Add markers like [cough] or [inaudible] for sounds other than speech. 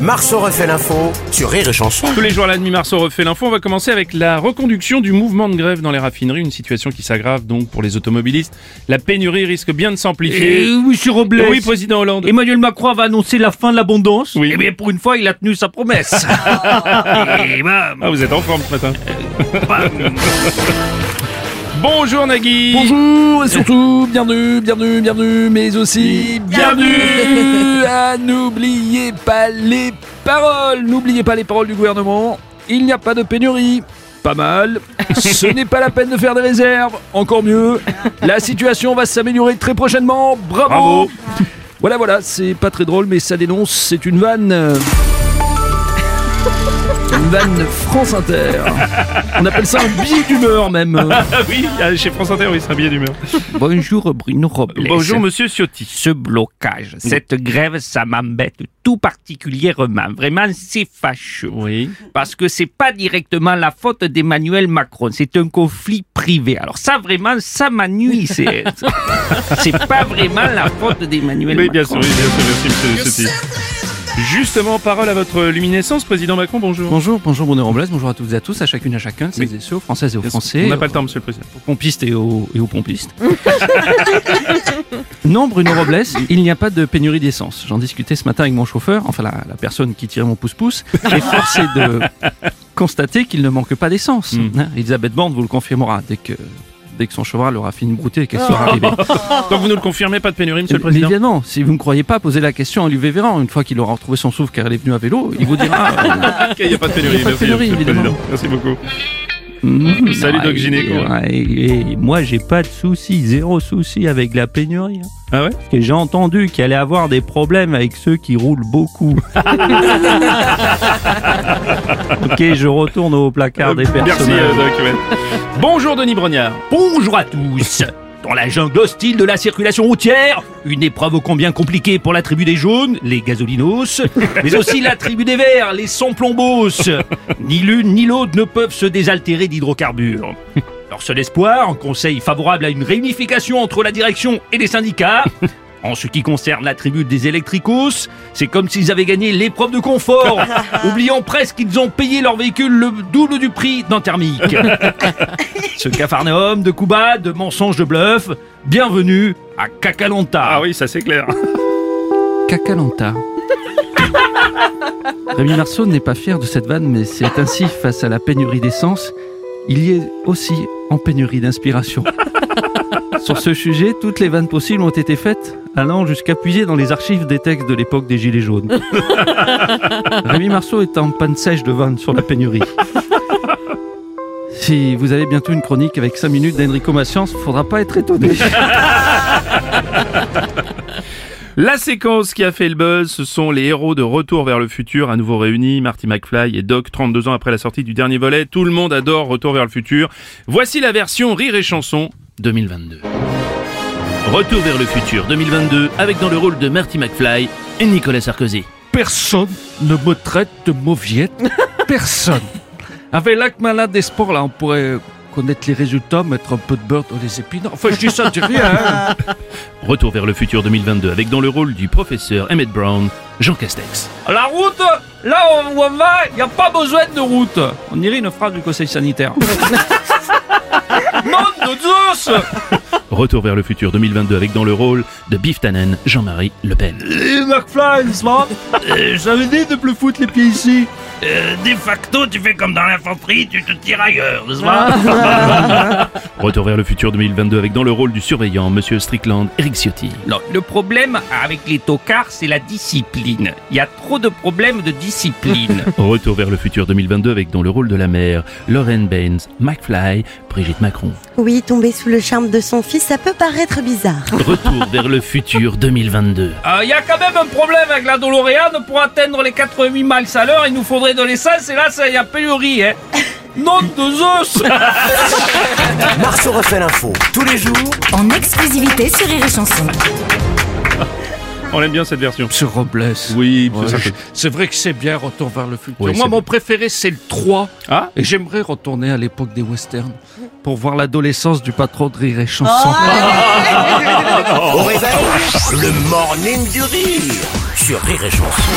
Marceau refait l'info sur Rire et Chanson. Tous les jours à la demi Marceau refait l'info. On va commencer avec la reconduction du mouvement de grève dans les raffineries, une situation qui s'aggrave donc pour les automobilistes. La pénurie risque bien de s'amplifier. Eh oui, monsieur Robles. Oui, président Hollande. Emmanuel Macron va annoncer la fin de l'abondance. Oui. Eh bien, pour une fois, il a tenu sa promesse. [laughs] Et bam, Ah, vous êtes en forme ce matin. bam. [laughs] Bonjour Nagui. Bonjour et surtout bienvenue, bienvenue, bienvenue, mais aussi bienvenue à N'oubliez pas les paroles, n'oubliez pas les paroles du gouvernement, il n'y a pas de pénurie. Pas mal. [laughs] Ce n'est pas la peine de faire des réserves. Encore mieux. La situation va s'améliorer très prochainement. Bravo. Bravo. Voilà, voilà. C'est pas très drôle, mais ça dénonce. C'est une vanne. Vanne France Inter. On appelle ça un billet d'humeur même. [laughs] Ah oui, ah, chez France Inter, oui, c'est un billet d'humeur. Bonjour Bruno Robles. Bonjour Monsieur Ciotti. Ce blocage, cette grève, ça m'embête tout particulièrement. Vraiment, c'est fâcheux. Oui. Parce que c'est pas directement la faute d'Emmanuel Macron, c'est un conflit privé. Alors ça, vraiment, ça m'ennuie. C'est [laughs] c'est pas vraiment la faute d'Emmanuel Oui, Macron. bien sûr, oui, bien sûr, merci Monsieur Ciotti. Justement, parole à votre luminescence, président Macron, bonjour. Bonjour, bonjour Bruno Robles, bonjour à toutes et à tous, à chacune et à chacun, celles et ceux, aux françaises et aux français, On n'a pas le temps, Monsieur le Président. aux pompistes et aux, et aux pompistes. [laughs] non, Bruno Robles, il n'y a pas de pénurie d'essence. J'en discutais ce matin avec mon chauffeur, enfin la, la personne qui tirait mon pouce-pouce, et [laughs] force est de constater qu'il ne manque pas d'essence. Mm. Hein, Elisabeth Borne vous le confirmera dès que, dès que son cheval aura fini de brouter et qu'elle sera arrivée. [laughs] Donc vous ne le confirmez, pas de pénurie, Monsieur le Mais Président Évidemment, si vous ne croyez pas, posez la question à Olivier Véran. Une fois qu'il aura retrouvé son souffle car elle est venue à vélo, il vous dira. euh, [laughs] Ok, Il n'y a pas de pénurie, Il y a pas de merci, pénurie, évidemment. Président. Merci beaucoup. Mmh, Salut, Doc ouais, Gynéco. et moi, j'ai pas de souci, zéro souci avec la pénurie. hein. Ah ouais? Parce que j'ai entendu qu'il allait avoir des problèmes avec ceux qui roulent beaucoup. [laughs] ok, je retourne au placard des Merci, personnages. euh, Doc. ouais. Bonjour Denis Brognard. Bonjour à tous Dans la jungle hostile de la circulation routière, une épreuve ô combien compliquée pour la tribu des jaunes, les gasolinos, [laughs] mais aussi la tribu des verts, les sans-plombos. Ni l'une ni l'autre ne peuvent se désaltérer d'hydrocarbures. Leur seul espoir, un conseil favorable à une réunification entre la direction et les syndicats. En ce qui concerne la tribu des électricos, c'est comme s'ils avaient gagné l'épreuve de confort, [laughs] oubliant presque qu'ils ont payé leur véhicule le double du prix d'un thermique. [laughs] Ce cafarnaum de coups bas, de mensonges, de bluff, bienvenue à Cacalonta. Ah oui, ça c'est clair. Cacalanta. Rémi [laughs] Marceau n'est pas fier de cette vanne, mais c'est ainsi, face à la pénurie d'essence, il y est aussi en pénurie d'inspiration. [laughs] Sur ce sujet, toutes les vannes possibles ont été faites, allant jusqu'à puiser dans les archives des textes de l'époque des Gilets jaunes. [laughs] Rémi Marceau est en panne sèche de vannes sur la pénurie. Si vous avez bientôt une chronique avec 5 minutes d'Enrico Maciance, faudra pas être étonné. [laughs] La séquence qui a fait le buzz, ce sont les héros de Retour vers le futur, à nouveau réunis, Marty McFly et Doc, 32 ans après la sortie du dernier volet. Tout le monde adore Retour vers le futur. Voici la version Rire et Chanson 2022. Retour vers le futur 2022, avec dans le rôle de Marty McFly et Nicolas Sarkozy. Personne ne me traite de mauviette. [laughs] Personne. Avec l'acte malade des sports, là, on pourrait connaître les résultats, mettre un peu de beurre dans les épinards. Enfin, je dis ça, je dis rien. hein. [laughs] Retour vers le futur 2022, avec dans le rôle du professeur Emmett Brown, Jean Castex. La route, là où on va, il n'y a pas besoin de route. On dirait une phrase du conseil sanitaire. [laughs] Nom de Zeus Retour vers le futur 2022, avec dans le rôle de Biff Tannen, Jean-Marie Le Pen. Et McFly, n'est-ce pas Euh, J'avais dit de plus foutre les pieds ici. Euh, de facto, tu fais comme dans l'infanterie, tu te tires ailleurs, n'est-ce pas? [laughs] Retour vers le futur 2022, avec dans le rôle du surveillant, Monsieur Strickland, Eric Ciotti. Non, le problème avec les tocards, c'est la discipline. Il y a trop de problèmes de discipline. [laughs] Retour vers le futur 2022 avec dans le rôle de la mère, Lauren Baines, McFly, Brigitte Macron. Oui, tomber sous le charme de son fils, ça peut paraître bizarre. Retour vers le futur 2022. Euh, Il y a quand même un problème avec la DeLorean. Pour atteindre les 88 miles à l'heure, il nous faudrait de l'essence et là, ça y a pénurie, hein. [laughs] Nom de Zeus [laughs] Marceau refait l'info tous les jours en exclusivité sur Rire et Chanson. On aime bien cette version. Monsieur Robles. Oui, Ouais, c'est je- ça. c'est vrai que c'est bien Retour vers le futur. Oui, Moi, mon préféré, c'est le 3. Ah Et j'aimerais retourner à l'époque des westerns pour voir l'adolescence du patron de Rire et Chanson. [laughs] Au réveil, le morning du rire sur Rire et Chanson.